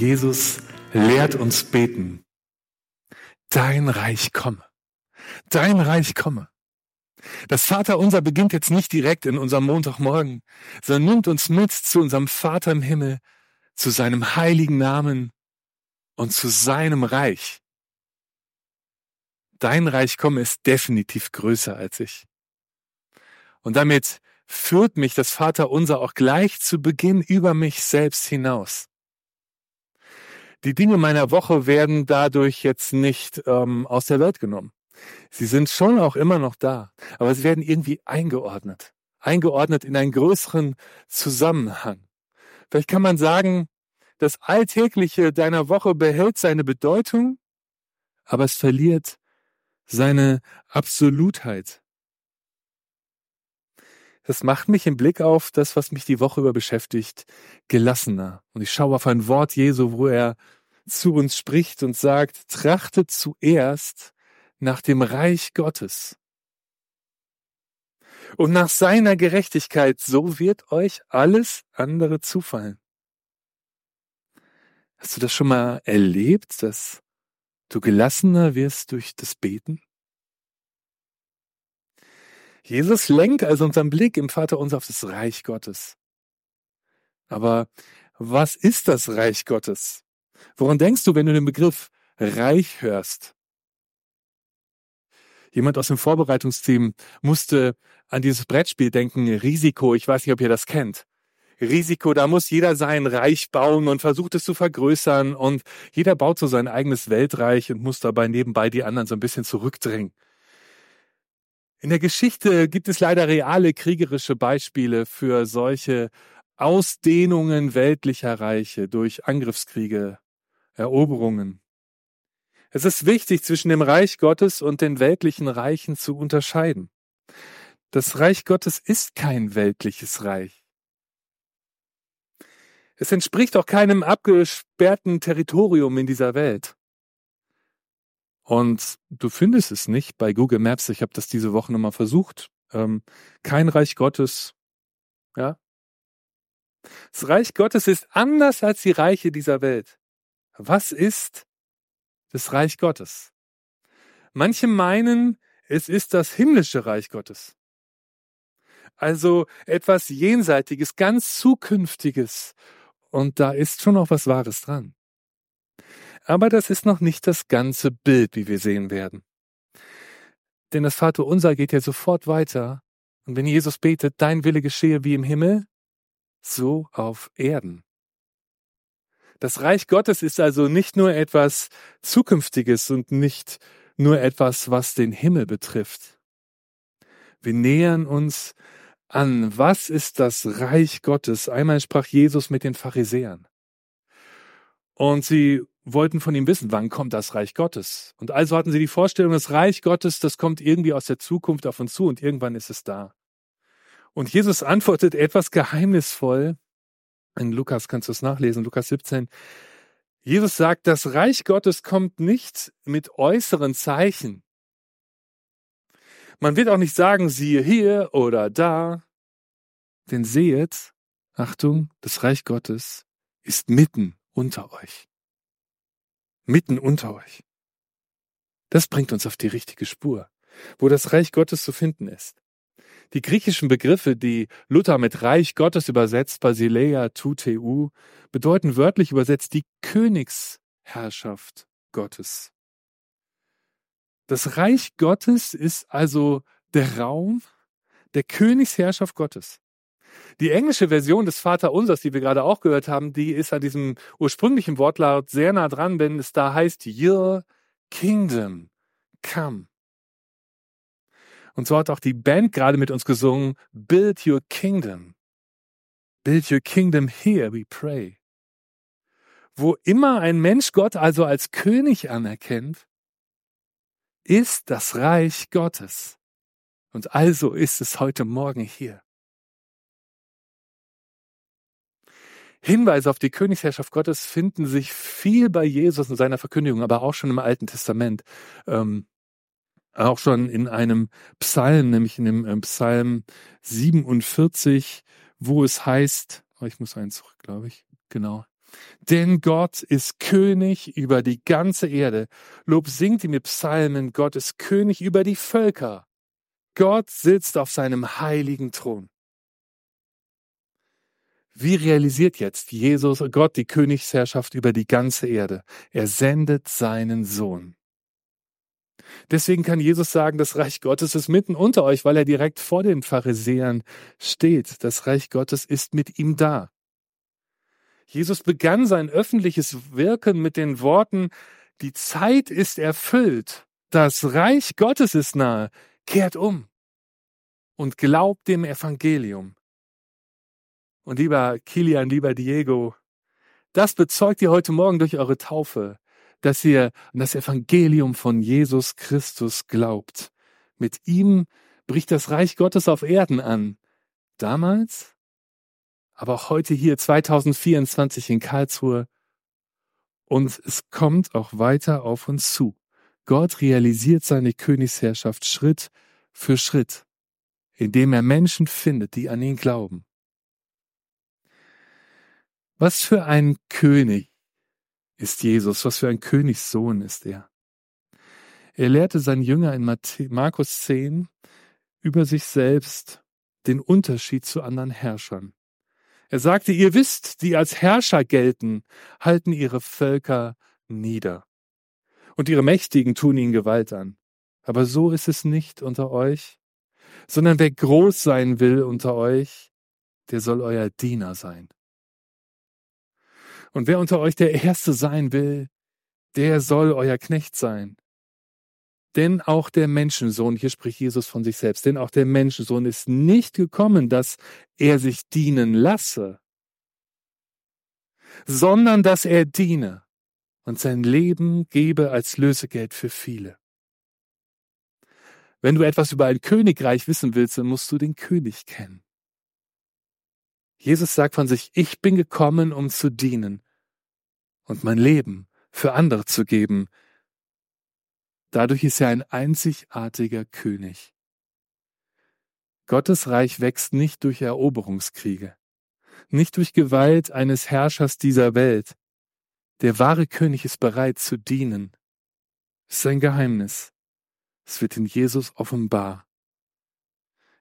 Jesus lehrt uns beten. Dein Reich komme. Dein Reich komme. Das Vaterunser beginnt jetzt nicht direkt in unserem Montagmorgen, sondern nimmt uns mit zu unserem Vater im Himmel, zu seinem heiligen Namen und zu seinem Reich. Dein Reich komme ist definitiv größer als ich. Und damit führt mich das Vaterunser auch gleich zu Beginn über mich selbst hinaus. Die Dinge meiner Woche werden dadurch jetzt nicht ähm, aus der Welt genommen. Sie sind schon auch immer noch da, aber sie werden irgendwie eingeordnet. Eingeordnet in einen größeren Zusammenhang. Vielleicht kann man sagen, das Alltägliche deiner Woche behält seine Bedeutung, aber es verliert seine Absolutheit. Das macht mich im Blick auf das, was mich die Woche über beschäftigt, gelassener. Und ich schaue auf ein Wort Jesu, wo er zu uns spricht und sagt, trachtet zuerst nach dem Reich Gottes und nach seiner Gerechtigkeit, so wird euch alles andere zufallen. Hast du das schon mal erlebt, dass du gelassener wirst durch das Beten? Jesus lenkt also unseren Blick im Vater uns auf das Reich Gottes. Aber was ist das Reich Gottes? Woran denkst du, wenn du den Begriff Reich hörst? Jemand aus dem Vorbereitungsteam musste an dieses Brettspiel denken, Risiko. Ich weiß nicht, ob ihr das kennt. Risiko, da muss jeder sein Reich bauen und versucht es zu vergrößern und jeder baut so sein eigenes Weltreich und muss dabei nebenbei die anderen so ein bisschen zurückdrängen. In der Geschichte gibt es leider reale kriegerische Beispiele für solche Ausdehnungen weltlicher Reiche durch Angriffskriege, Eroberungen. Es ist wichtig, zwischen dem Reich Gottes und den weltlichen Reichen zu unterscheiden. Das Reich Gottes ist kein weltliches Reich. Es entspricht auch keinem abgesperrten Territorium in dieser Welt. Und du findest es nicht bei Google Maps. Ich habe das diese Woche nochmal versucht. Ähm, kein Reich Gottes. Ja. Das Reich Gottes ist anders als die Reiche dieser Welt. Was ist das Reich Gottes? Manche meinen, es ist das himmlische Reich Gottes. Also etwas Jenseitiges, ganz Zukünftiges. Und da ist schon noch was Wahres dran. Aber das ist noch nicht das ganze Bild, wie wir sehen werden. Denn das Vater unser geht ja sofort weiter. Und wenn Jesus betet, dein Wille geschehe wie im Himmel, so auf Erden. Das Reich Gottes ist also nicht nur etwas Zukünftiges und nicht nur etwas, was den Himmel betrifft. Wir nähern uns an, was ist das Reich Gottes? Einmal sprach Jesus mit den Pharisäern. Und sie wollten von ihm wissen, wann kommt das Reich Gottes? Und also hatten sie die Vorstellung, das Reich Gottes, das kommt irgendwie aus der Zukunft auf uns zu und irgendwann ist es da. Und Jesus antwortet etwas geheimnisvoll in Lukas kannst du es nachlesen, Lukas 17. Jesus sagt, das Reich Gottes kommt nicht mit äußeren Zeichen. Man wird auch nicht sagen, siehe hier oder da. Denn sehet, Achtung, das Reich Gottes ist mitten unter euch. Mitten unter euch. Das bringt uns auf die richtige Spur, wo das Reich Gottes zu finden ist. Die griechischen Begriffe, die Luther mit Reich Gottes übersetzt, Basileia tuteu, bedeuten wörtlich übersetzt die Königsherrschaft Gottes. Das Reich Gottes ist also der Raum der Königsherrschaft Gottes. Die englische Version des Vaterunsers, die wir gerade auch gehört haben, die ist an diesem ursprünglichen Wortlaut sehr nah dran, wenn es da heißt, Your Kingdom come. Und so hat auch die Band gerade mit uns gesungen, Build Your Kingdom. Build Your Kingdom here, we pray. Wo immer ein Mensch Gott also als König anerkennt, ist das Reich Gottes. Und also ist es heute Morgen hier. Hinweise auf die Königsherrschaft Gottes finden sich viel bei Jesus und seiner Verkündigung, aber auch schon im Alten Testament. Ähm, auch schon in einem Psalm, nämlich in dem ähm, Psalm 47, wo es heißt, oh, ich muss einen zurück, glaube ich, genau. Denn Gott ist König über die ganze Erde. Lob singt ihm mit Psalmen, Gott ist König über die Völker. Gott sitzt auf seinem heiligen Thron. Wie realisiert jetzt Jesus, Gott, die Königsherrschaft über die ganze Erde? Er sendet seinen Sohn. Deswegen kann Jesus sagen, das Reich Gottes ist mitten unter euch, weil er direkt vor den Pharisäern steht. Das Reich Gottes ist mit ihm da. Jesus begann sein öffentliches Wirken mit den Worten, die Zeit ist erfüllt, das Reich Gottes ist nahe, kehrt um und glaubt dem Evangelium. Und lieber Kilian, lieber Diego, das bezeugt ihr heute Morgen durch eure Taufe dass ihr an das Evangelium von Jesus Christus glaubt. Mit ihm bricht das Reich Gottes auf Erden an. Damals, aber auch heute hier 2024 in Karlsruhe. Und es kommt auch weiter auf uns zu. Gott realisiert seine Königsherrschaft Schritt für Schritt, indem er Menschen findet, die an ihn glauben. Was für ein König ist Jesus, was für ein Königssohn ist er. Er lehrte seinen Jünger in Markus 10 über sich selbst den Unterschied zu anderen Herrschern. Er sagte, ihr wisst, die als Herrscher gelten, halten ihre Völker nieder. Und ihre Mächtigen tun ihnen Gewalt an. Aber so ist es nicht unter euch, sondern wer groß sein will unter euch, der soll euer Diener sein. Und wer unter euch der Erste sein will, der soll euer Knecht sein. Denn auch der Menschensohn, hier spricht Jesus von sich selbst, denn auch der Menschensohn ist nicht gekommen, dass er sich dienen lasse, sondern dass er diene und sein Leben gebe als Lösegeld für viele. Wenn du etwas über ein Königreich wissen willst, dann musst du den König kennen. Jesus sagt von sich, ich bin gekommen, um zu dienen und mein Leben für andere zu geben. Dadurch ist er ein einzigartiger König. Gottes Reich wächst nicht durch Eroberungskriege, nicht durch Gewalt eines Herrschers dieser Welt. Der wahre König ist bereit zu dienen. Es ist ein Geheimnis. Es wird in Jesus offenbar.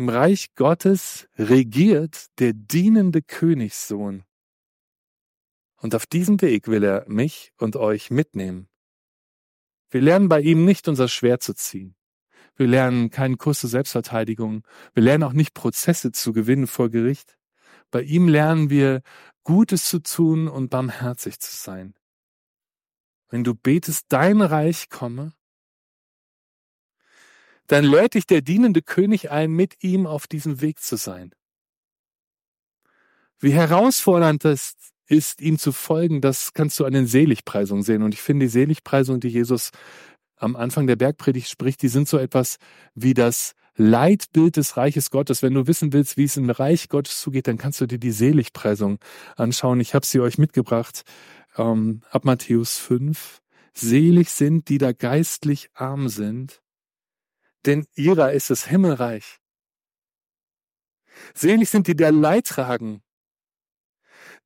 Im Reich Gottes regiert der dienende Königssohn. Und auf diesem Weg will er mich und euch mitnehmen. Wir lernen bei ihm nicht unser Schwert zu ziehen. Wir lernen keinen Kurs zur Selbstverteidigung. Wir lernen auch nicht Prozesse zu gewinnen vor Gericht. Bei ihm lernen wir, Gutes zu tun und barmherzig zu sein. Wenn du betest, dein Reich komme, dann lädt dich der dienende König ein, mit ihm auf diesem Weg zu sein. Wie herausfordernd es ist, ihm zu folgen, das kannst du an den Seligpreisungen sehen. Und ich finde, die Seligpreisungen, die Jesus am Anfang der Bergpredigt spricht, die sind so etwas wie das Leitbild des Reiches Gottes. Wenn du wissen willst, wie es im Reich Gottes zugeht, dann kannst du dir die Seligpreisung anschauen. Ich habe sie euch mitgebracht ähm, ab Matthäus 5. Selig sind, die da geistlich arm sind, denn ihrer ist das Himmelreich. Selig sind die, der Leid tragen,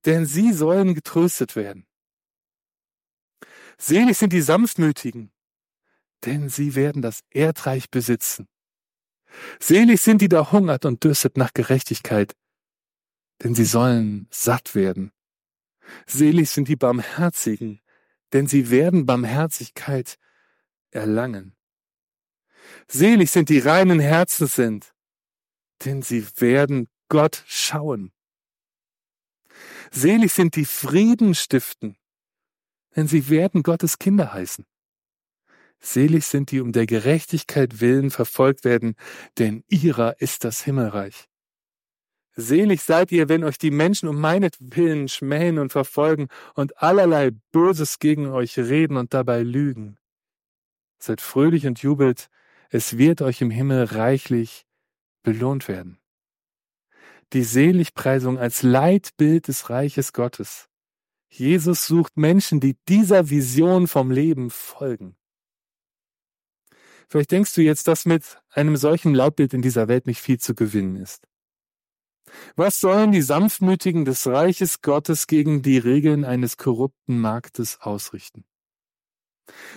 denn sie sollen getröstet werden. Selig sind die Sanftmütigen, denn sie werden das Erdreich besitzen. Selig sind die, da hungert und dürstet nach Gerechtigkeit, denn sie sollen satt werden. Selig sind die Barmherzigen, denn sie werden Barmherzigkeit erlangen. Selig sind die reinen Herzen sind, denn sie werden Gott schauen. Selig sind die Frieden stiften, denn sie werden Gottes Kinder heißen. Selig sind die um der Gerechtigkeit willen verfolgt werden, denn ihrer ist das Himmelreich. Selig seid ihr, wenn euch die Menschen um meinetwillen schmähen und verfolgen und allerlei Böses gegen euch reden und dabei lügen. Seid fröhlich und jubelt, es wird euch im Himmel reichlich belohnt werden. Die Seligpreisung als Leitbild des Reiches Gottes. Jesus sucht Menschen, die dieser Vision vom Leben folgen. Vielleicht denkst du jetzt, dass mit einem solchen Lautbild in dieser Welt nicht viel zu gewinnen ist. Was sollen die Sanftmütigen des Reiches Gottes gegen die Regeln eines korrupten Marktes ausrichten?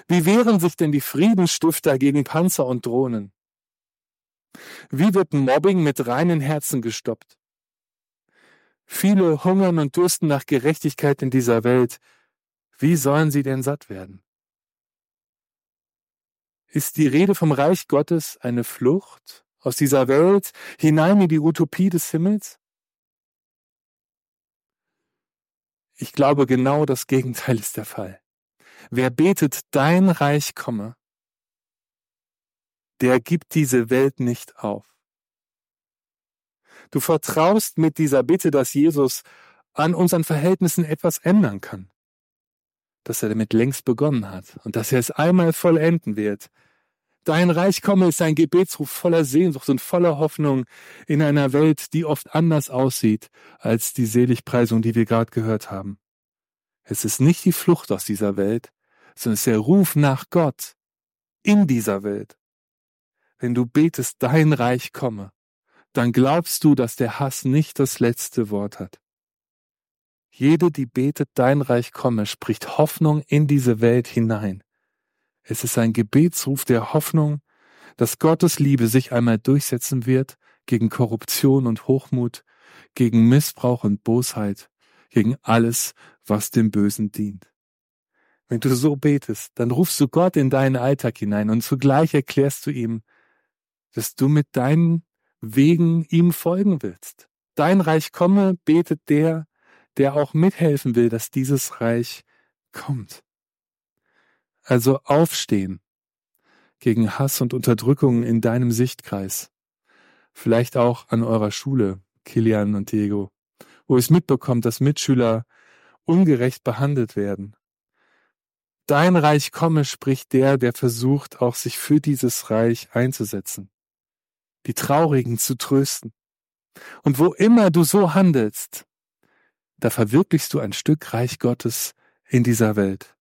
Wie wehren sich denn die Friedensstifter gegen Panzer und Drohnen? Wie wird Mobbing mit reinen Herzen gestoppt? Viele hungern und dürsten nach Gerechtigkeit in dieser Welt. Wie sollen sie denn satt werden? Ist die Rede vom Reich Gottes eine Flucht aus dieser Welt hinein in die Utopie des Himmels? Ich glaube, genau das Gegenteil ist der Fall. Wer betet, dein Reich komme, der gibt diese Welt nicht auf. Du vertraust mit dieser Bitte, dass Jesus an unseren Verhältnissen etwas ändern kann. Dass er damit längst begonnen hat und dass er es einmal vollenden wird. Dein Reich komme ist ein Gebetsruf voller Sehnsucht und voller Hoffnung in einer Welt, die oft anders aussieht als die Seligpreisung, die wir gerade gehört haben. Es ist nicht die Flucht aus dieser Welt, sondern es ist der Ruf nach Gott in dieser Welt. Wenn du betest, dein Reich komme, dann glaubst du, dass der Hass nicht das letzte Wort hat. Jede, die betet, dein Reich komme, spricht Hoffnung in diese Welt hinein. Es ist ein Gebetsruf der Hoffnung, dass Gottes Liebe sich einmal durchsetzen wird gegen Korruption und Hochmut, gegen Missbrauch und Bosheit, gegen alles, was dem Bösen dient. Wenn du so betest, dann rufst du Gott in deinen Alltag hinein und zugleich erklärst du ihm, dass du mit deinen Wegen ihm folgen willst. Dein Reich komme, betet der, der auch mithelfen will, dass dieses Reich kommt. Also aufstehen gegen Hass und Unterdrückung in deinem Sichtkreis. Vielleicht auch an eurer Schule, Kilian und Diego, wo es mitbekommt, dass Mitschüler ungerecht behandelt werden. Dein Reich komme, spricht der, der versucht, auch sich für dieses Reich einzusetzen die Traurigen zu trösten. Und wo immer du so handelst, da verwirklichst du ein Stück Reich Gottes in dieser Welt.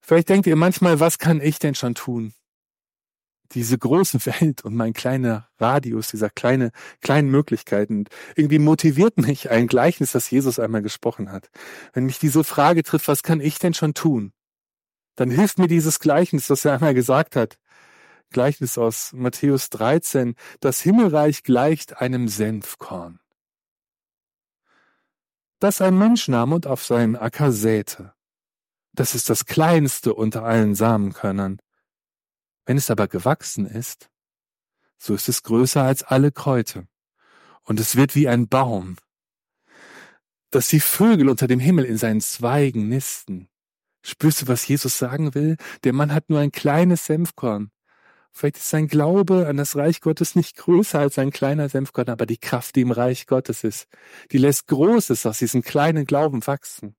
Vielleicht denkt ihr manchmal, was kann ich denn schon tun? Diese große Welt und mein kleiner Radius, dieser kleine, kleinen Möglichkeiten. Irgendwie motiviert mich ein Gleichnis, das Jesus einmal gesprochen hat. Wenn mich diese Frage trifft, was kann ich denn schon tun? Dann hilft mir dieses Gleichnis, das er einmal gesagt hat. Gleichnis aus Matthäus 13, das Himmelreich gleicht einem Senfkorn, das ein Mensch nahm und auf seinen Acker säte. Das ist das kleinste unter allen Samenkörnern. Wenn es aber gewachsen ist, so ist es größer als alle Kräuter, und es wird wie ein Baum, dass die Vögel unter dem Himmel in seinen Zweigen nisten. Spürst du, was Jesus sagen will? Der Mann hat nur ein kleines Senfkorn. Vielleicht ist sein Glaube an das Reich Gottes nicht größer als ein kleiner Senfkorn, aber die Kraft, die im Reich Gottes ist, die lässt Großes aus diesem kleinen Glauben wachsen.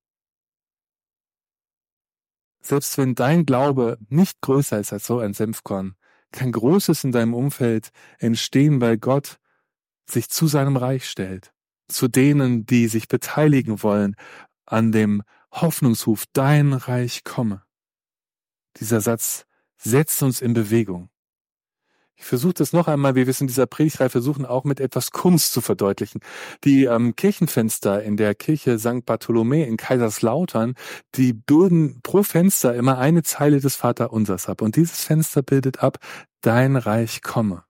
Selbst wenn dein Glaube nicht größer ist als so ein Senfkorn, kann Großes in deinem Umfeld entstehen, weil Gott sich zu seinem Reich stellt, zu denen, die sich beteiligen wollen an dem Hoffnungsruf, dein Reich komme. Dieser Satz setzt uns in Bewegung. Ich versuche das noch einmal, wir in dieser Predigtreihe versuchen, auch mit etwas Kunst zu verdeutlichen. Die ähm, Kirchenfenster in der Kirche St. Bartholomä in Kaiserslautern, die bilden pro Fenster immer eine Zeile des Vaterunsers ab. Und dieses Fenster bildet ab, dein Reich komme.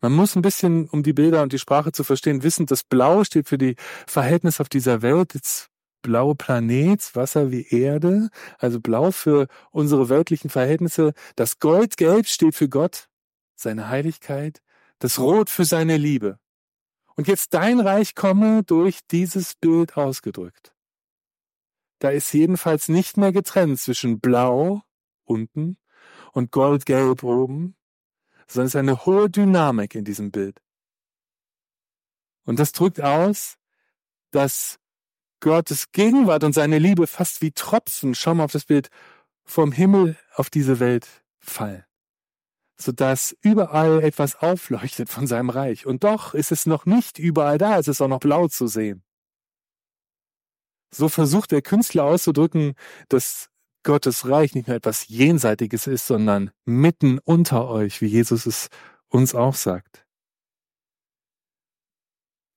Man muss ein bisschen, um die Bilder und die Sprache zu verstehen, wissen, das Blau steht für die Verhältnisse auf dieser Welt. Jetzt blaue Planet, Wasser wie Erde, also blau für unsere weltlichen Verhältnisse. Das Goldgelb steht für Gott, seine Heiligkeit, das Rot für seine Liebe. Und jetzt dein Reich komme durch dieses Bild ausgedrückt. Da ist jedenfalls nicht mehr getrennt zwischen blau unten und goldgelb oben, sondern es ist eine hohe Dynamik in diesem Bild. Und das drückt aus, dass Gottes Gegenwart und seine Liebe fast wie Tropfen, schau mal auf das Bild, vom Himmel auf diese Welt fallen, sodass überall etwas aufleuchtet von seinem Reich. Und doch ist es noch nicht überall da, es ist auch noch blau zu sehen. So versucht der Künstler auszudrücken, dass Gottes Reich nicht nur etwas Jenseitiges ist, sondern mitten unter euch, wie Jesus es uns auch sagt.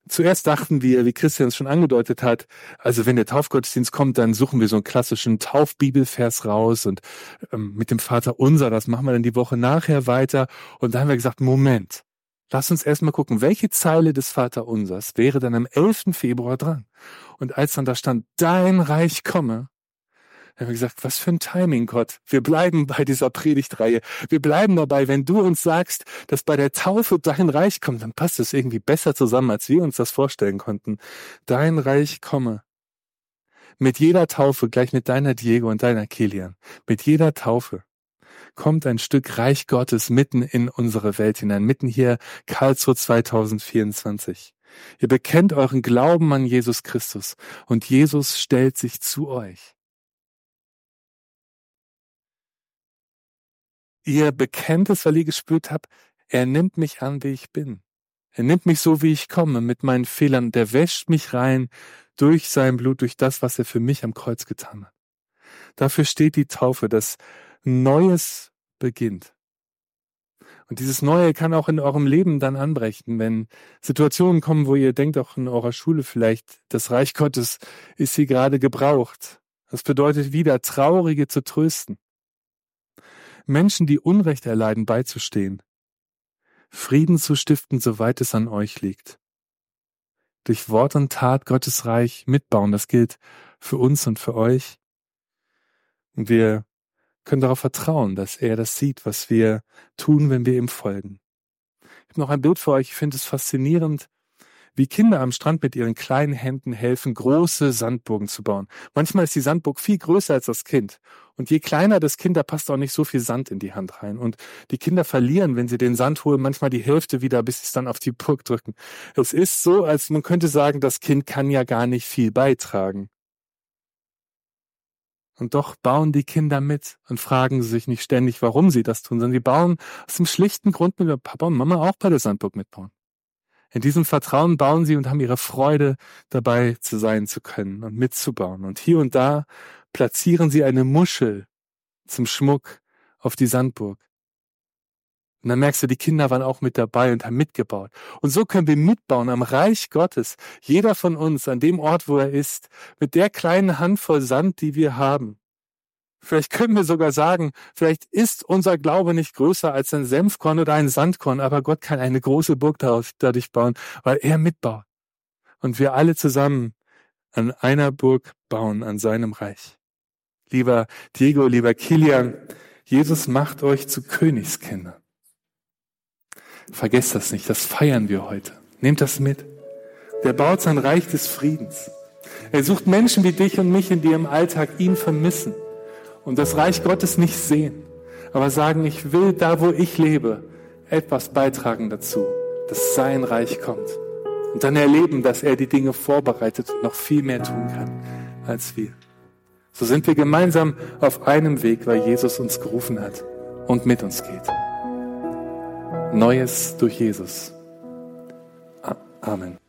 Zuerst dachten wir, wie Christian es schon angedeutet hat, also wenn der Taufgottesdienst kommt, dann suchen wir so einen klassischen Taufbibelvers raus und ähm, mit dem Vater unser, das machen wir dann die Woche nachher weiter. Und da haben wir gesagt, Moment, lass uns erstmal gucken, welche Zeile des Vater unsers wäre dann am 11. Februar dran. Und als dann da stand, dein Reich komme, haben wir gesagt, was für ein Timing, Gott. Wir bleiben bei dieser Predigtreihe. Wir bleiben dabei, wenn du uns sagst, dass bei der Taufe dein Reich kommt, dann passt es irgendwie besser zusammen, als wir uns das vorstellen konnten. Dein Reich komme. Mit jeder Taufe, gleich mit deiner Diego und deiner Kilian, mit jeder Taufe kommt ein Stück Reich Gottes mitten in unsere Welt hinein, mitten hier Karlsruhe 2024. Ihr bekennt euren Glauben an Jesus Christus und Jesus stellt sich zu euch. Ihr bekennt es, weil ihr gespürt habt, er nimmt mich an, wie ich bin. Er nimmt mich so, wie ich komme, mit meinen Fehlern. Der wäscht mich rein durch sein Blut, durch das, was er für mich am Kreuz getan hat. Dafür steht die Taufe, dass Neues beginnt. Und dieses Neue kann auch in eurem Leben dann anbrechen, wenn Situationen kommen, wo ihr denkt, auch in eurer Schule vielleicht, das Reich Gottes ist hier gerade gebraucht. Das bedeutet wieder, Traurige zu trösten. Menschen, die Unrecht erleiden, beizustehen. Frieden zu stiften, soweit es an euch liegt. Durch Wort und Tat Gottes Reich mitbauen, das gilt für uns und für euch. Und wir können darauf vertrauen, dass er das sieht, was wir tun, wenn wir ihm folgen. Ich habe noch ein Bild für euch, ich finde es faszinierend, wie Kinder am Strand mit ihren kleinen Händen helfen, große Sandburgen zu bauen. Manchmal ist die Sandburg viel größer als das Kind. Und je kleiner das Kind, da passt auch nicht so viel Sand in die Hand rein. Und die Kinder verlieren, wenn sie den Sand holen, manchmal die Hälfte wieder, bis sie es dann auf die Burg drücken. Es ist so, als man könnte sagen, das Kind kann ja gar nicht viel beitragen. Und doch bauen die Kinder mit und fragen sich nicht ständig, warum sie das tun, sondern sie bauen aus dem schlichten Grund mit Papa und Mama auch bei der Sandburg mitbauen. In diesem Vertrauen bauen sie und haben ihre Freude dabei zu sein zu können und mitzubauen. Und hier und da platzieren sie eine Muschel zum Schmuck auf die Sandburg. Und dann merkst du, die Kinder waren auch mit dabei und haben mitgebaut. Und so können wir mitbauen am Reich Gottes. Jeder von uns an dem Ort, wo er ist, mit der kleinen Handvoll Sand, die wir haben. Vielleicht können wir sogar sagen, vielleicht ist unser Glaube nicht größer als ein Senfkorn oder ein Sandkorn, aber Gott kann eine große Burg dadurch bauen, weil er mitbaut. Und wir alle zusammen an einer Burg bauen, an seinem Reich. Lieber Diego, lieber Kilian, Jesus macht euch zu Königskindern. Vergesst das nicht, das feiern wir heute. Nehmt das mit. Der baut sein Reich des Friedens. Er sucht Menschen wie dich und mich, in die im Alltag ihn vermissen und das Reich Gottes nicht sehen, aber sagen, ich will da, wo ich lebe, etwas beitragen dazu, dass sein Reich kommt. Und dann erleben, dass er die Dinge vorbereitet und noch viel mehr tun kann als wir. So sind wir gemeinsam auf einem Weg, weil Jesus uns gerufen hat und mit uns geht. Neues durch Jesus. Amen.